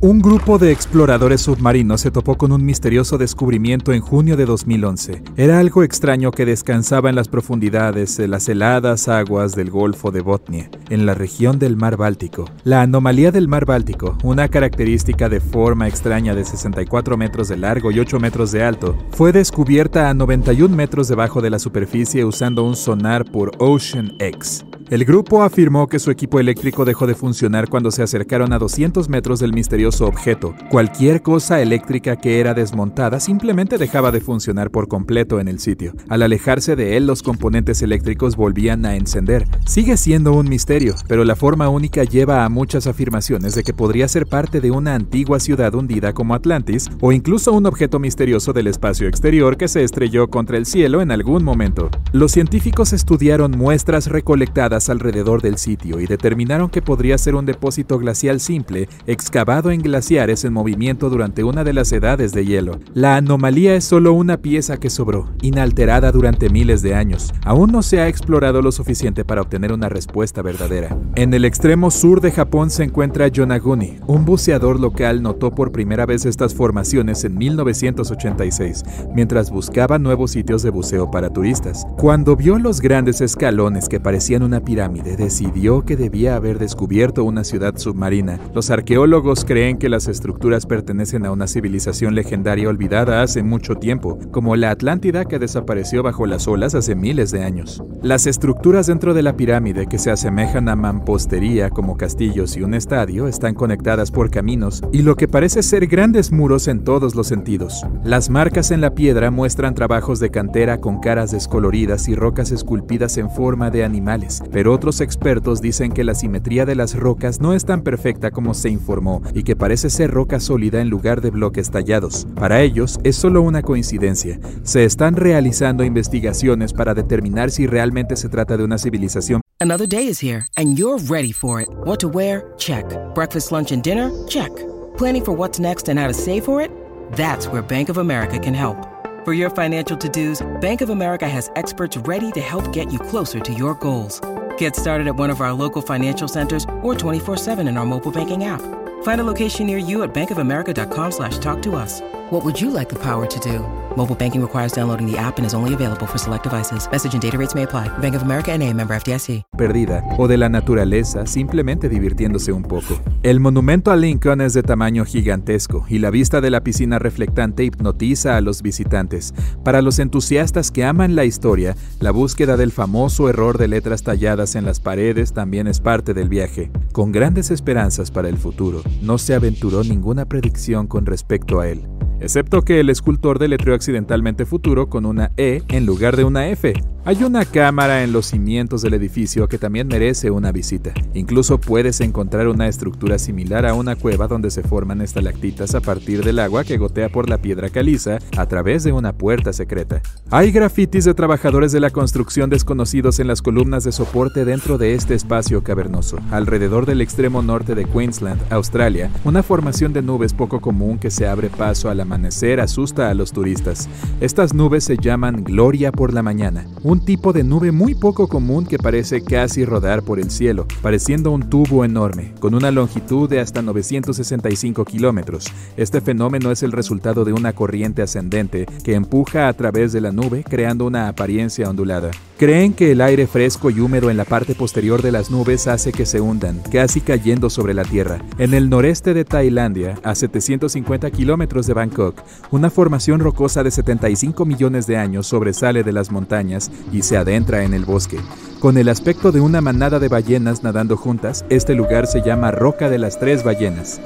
Un grupo de exploradores submarinos se topó con un misterioso descubrimiento en junio de 2011. Era algo extraño que descansaba en las profundidades de las heladas aguas del Golfo de Botnia, en la región del Mar Báltico. La anomalía del Mar Báltico, una característica de forma extraña de 64 metros de largo y 8 metros de alto, fue descubierta a 91 metros debajo de la superficie usando un sonar por Ocean X. El grupo afirmó que su equipo eléctrico dejó de funcionar cuando se acercaron a 200 metros del misterioso objeto. Cualquier cosa eléctrica que era desmontada simplemente dejaba de funcionar por completo en el sitio. Al alejarse de él, los componentes eléctricos volvían a encender. Sigue siendo un misterio, pero la forma única lleva a muchas afirmaciones de que podría ser parte de una antigua ciudad hundida como Atlantis o incluso un objeto misterioso del espacio exterior que se estrelló contra el cielo en algún momento. Los científicos estudiaron muestras recolectadas alrededor del sitio y determinaron que podría ser un depósito glacial simple excavado en glaciares en movimiento durante una de las edades de hielo. La anomalía es solo una pieza que sobró, inalterada durante miles de años. Aún no se ha explorado lo suficiente para obtener una respuesta verdadera. En el extremo sur de Japón se encuentra Yonaguni. Un buceador local notó por primera vez estas formaciones en 1986, mientras buscaba nuevos sitios de buceo para turistas. Cuando vio los grandes escalones que parecían una pirámide, decidió que debía haber descubierto una ciudad submarina. Los arqueólogos creen que las estructuras pertenecen a una civilización legendaria olvidada hace mucho tiempo, como la Atlántida que desapareció bajo las olas hace miles de años. Las estructuras dentro de la pirámide que se asemejan a mampostería como castillos y un estadio están conectadas por caminos y lo que parece ser grandes muros en todos los sentidos. Las marcas en la piedra muestran trabajos de cantera con caras descoloridas y rocas esculpidas en forma de animales, pero otros expertos dicen que la simetría de las rocas no es tan perfecta como se informó y que parece ser roca sólida en lugar de bloques tallados. Para ellos es solo una coincidencia. Se están realizando investigaciones para determinar si realmente se trata de una civilización. Another day is here and you're ready for it. What to wear? Check. Breakfast, lunch and dinner? Check. Planning for what's next and how to save for it? That's where Bank of America can help. For your financial to-dos, Bank of America has experts ready to help get you closer to your goals. Get started at one of our local financial centers or 24-7 in our mobile banking app. Find a location near you at bankofamerica.com slash talk to us. What would you like the power to do? Mobile banking requires downloading the app and is only available for select devices. Message and data rates may apply. Bank of America NA, member FDIC. Perdida o de la naturaleza simplemente divirtiéndose un poco. El monumento a Lincoln es de tamaño gigantesco y la vista de la piscina reflectante hipnotiza a los visitantes. Para los entusiastas que aman la historia, la búsqueda del famoso error de letras talladas en las paredes también es parte del viaje. Con grandes esperanzas para el futuro, no se aventuró ninguna predicción con respecto a él excepto que el escultor deletreó accidentalmente futuro con una E en lugar de una F. Hay una cámara en los cimientos del edificio que también merece una visita. Incluso puedes encontrar una estructura similar a una cueva donde se forman estalactitas a partir del agua que gotea por la piedra caliza a través de una puerta secreta. Hay grafitis de trabajadores de la construcción desconocidos en las columnas de soporte dentro de este espacio cavernoso, alrededor del extremo norte de Queensland, Australia. Una formación de nubes poco común que se abre paso al amanecer asusta a los turistas. Estas nubes se llaman Gloria por la mañana, tipo de nube muy poco común que parece casi rodar por el cielo, pareciendo un tubo enorme, con una longitud de hasta 965 kilómetros. Este fenómeno es el resultado de una corriente ascendente que empuja a través de la nube creando una apariencia ondulada. Creen que el aire fresco y húmedo en la parte posterior de las nubes hace que se hundan, casi cayendo sobre la tierra. En el noreste de Tailandia, a 750 kilómetros de Bangkok, una formación rocosa de 75 millones de años sobresale de las montañas y se adentra en el bosque. Con el aspecto de una manada de ballenas nadando juntas, este lugar se llama Roca de las Tres Ballenas.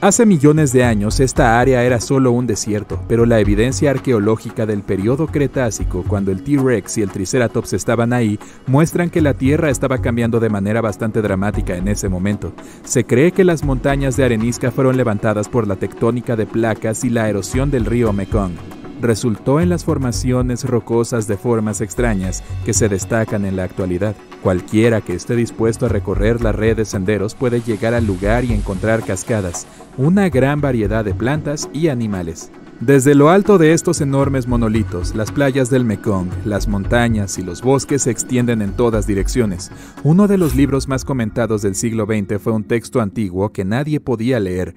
Hace millones de años esta área era solo un desierto, pero la evidencia arqueológica del periodo Cretácico, cuando el T-Rex y el Triceratops estaban ahí, muestran que la Tierra estaba cambiando de manera bastante dramática en ese momento. Se cree que las montañas de arenisca fueron levantadas por la tectónica de placas y la erosión del río Mekong resultó en las formaciones rocosas de formas extrañas que se destacan en la actualidad. Cualquiera que esté dispuesto a recorrer la red de senderos puede llegar al lugar y encontrar cascadas, una gran variedad de plantas y animales. Desde lo alto de estos enormes monolitos, las playas del Mekong, las montañas y los bosques se extienden en todas direcciones. Uno de los libros más comentados del siglo XX fue un texto antiguo que nadie podía leer,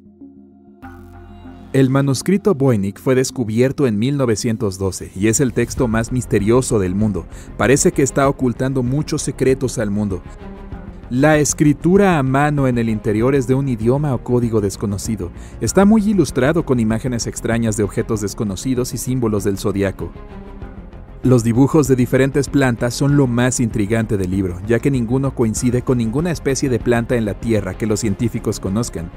el manuscrito Voynich fue descubierto en 1912 y es el texto más misterioso del mundo. Parece que está ocultando muchos secretos al mundo. La escritura a mano en el interior es de un idioma o código desconocido. Está muy ilustrado con imágenes extrañas de objetos desconocidos y símbolos del zodiaco. Los dibujos de diferentes plantas son lo más intrigante del libro, ya que ninguno coincide con ninguna especie de planta en la Tierra que los científicos conozcan.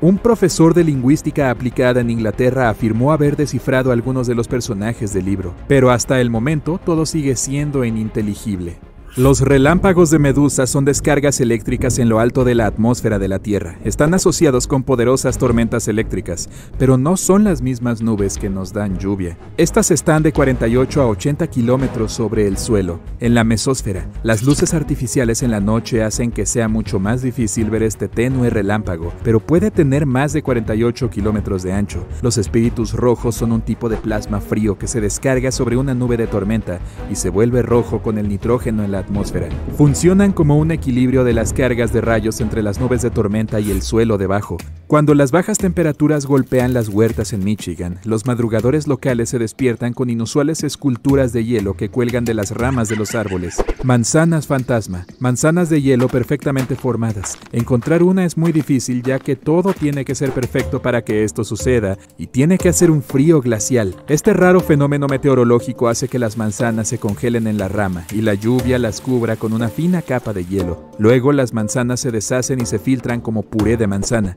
Un profesor de lingüística aplicada en Inglaterra afirmó haber descifrado algunos de los personajes del libro, pero hasta el momento todo sigue siendo ininteligible. Los relámpagos de Medusa son descargas eléctricas en lo alto de la atmósfera de la Tierra. Están asociados con poderosas tormentas eléctricas, pero no son las mismas nubes que nos dan lluvia. Estas están de 48 a 80 kilómetros sobre el suelo. En la mesósfera, las luces artificiales en la noche hacen que sea mucho más difícil ver este tenue relámpago, pero puede tener más de 48 kilómetros de ancho. Los espíritus rojos son un tipo de plasma frío que se descarga sobre una nube de tormenta y se vuelve rojo con el nitrógeno en la atmósfera. Funcionan como un equilibrio de las cargas de rayos entre las nubes de tormenta y el suelo debajo. Cuando las bajas temperaturas golpean las huertas en Michigan, los madrugadores locales se despiertan con inusuales esculturas de hielo que cuelgan de las ramas de los árboles. Manzanas fantasma, manzanas de hielo perfectamente formadas. Encontrar una es muy difícil ya que todo tiene que ser perfecto para que esto suceda y tiene que hacer un frío glacial. Este raro fenómeno meteorológico hace que las manzanas se congelen en la rama y la lluvia las cubra con una fina capa de hielo. Luego las manzanas se deshacen y se filtran como puré de manzana,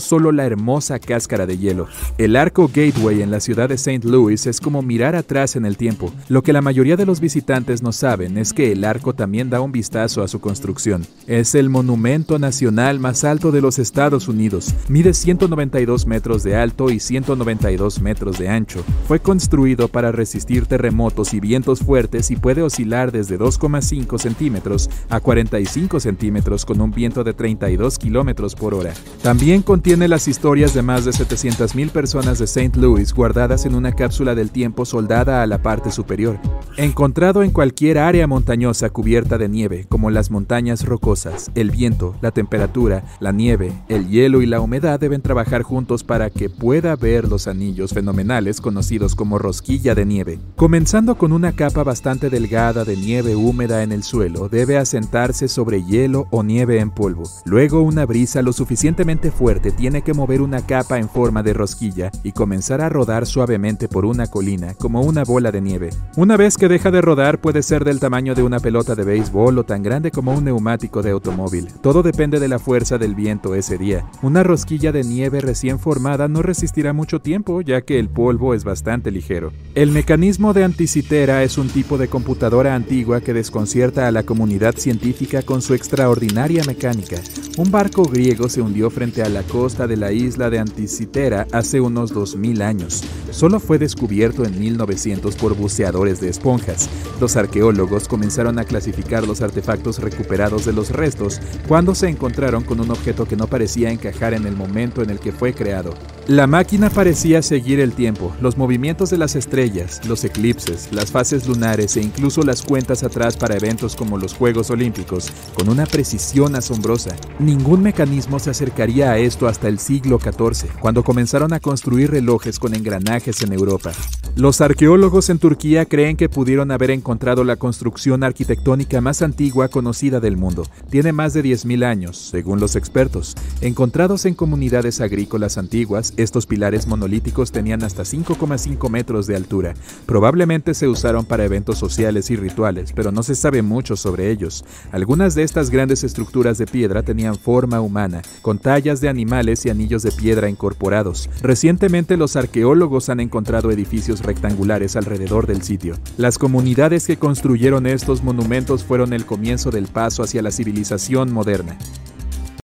solo la hermosa cáscara de hielo. El arco Gateway en la ciudad de St. Louis es como mirar atrás en el tiempo. Lo que la mayoría de los visitantes no saben es que el arco también da un vistazo a su construcción. Es el monumento nacional más alto de los Estados Unidos. Mide 192 metros de alto y 192 metros de ancho. Fue construido para resistir terremotos y vientos fuertes y puede oscilar desde 2,5 centímetros a 45 centímetros con un viento de 32 kilómetros por hora. También contiene las historias de más de 700.000 personas de St. Louis guardadas en una cápsula del tiempo soldada a la parte superior, encontrado en cualquier área montañosa cubierta de nieve, como las montañas rocosas. El viento, la temperatura, la nieve, el hielo y la humedad deben trabajar juntos para que pueda ver los anillos fenomenales conocidos como rosquilla de nieve. Comenzando con una capa bastante delgada de nieve húmeda en el suelo, debe asentarse sobre hielo o nieve en polvo. Luego una brisa lo suficientemente fuerte tiene que mover una capa en forma de rosquilla y comenzar a rodar suavemente por una colina como una bola de nieve. Una vez que deja de rodar puede ser del tamaño de una pelota de béisbol o tan grande como un neumático de automóvil. Todo depende de la fuerza del viento ese día. Una rosquilla de nieve recién formada no resistirá mucho tiempo ya que el polvo es bastante ligero. El mecanismo de anticitera es un tipo de computadora antigua que desconcierta a la comunidad científica con su extraordinaria mecánica. Un barco griego se hundió frente a la costa de la isla de Anticitera hace unos 2000 años. Solo fue descubierto en 1900 por buceadores de esponjas. Los arqueólogos comenzaron a clasificar los artefactos recuperados de los restos cuando se encontraron con un objeto que no parecía encajar en el momento en el que fue creado. La máquina parecía seguir el tiempo, los movimientos de las estrellas, los eclipses, las fases lunares e incluso las cuentas atrás para eventos como los Juegos Olímpicos, con una precisión asombrosa. Ningún mecanismo se acercaría a esto hasta el siglo XIV, cuando comenzaron a construir relojes con engranajes en Europa. Los arqueólogos en Turquía creen que pudieron haber encontrado la construcción arquitectónica más antigua conocida del mundo. Tiene más de 10.000 años, según los expertos. Encontrados en comunidades agrícolas antiguas, Estos pilares monolíticos tenían hasta 5,5 metros de altura. Probablemente se usaron para eventos sociales y rituales, pero no se sabe mucho sobre ellos. Algunas de estas grandes estructuras de piedra tenían forma humana, con tallas de animales y anillos de piedra incorporados. Recientemente los arqueólogos han encontrado edificios rectangulares alrededor del sitio. Las comunidades que construyeron estos monumentos fueron el comienzo del paso hacia la civilización moderna.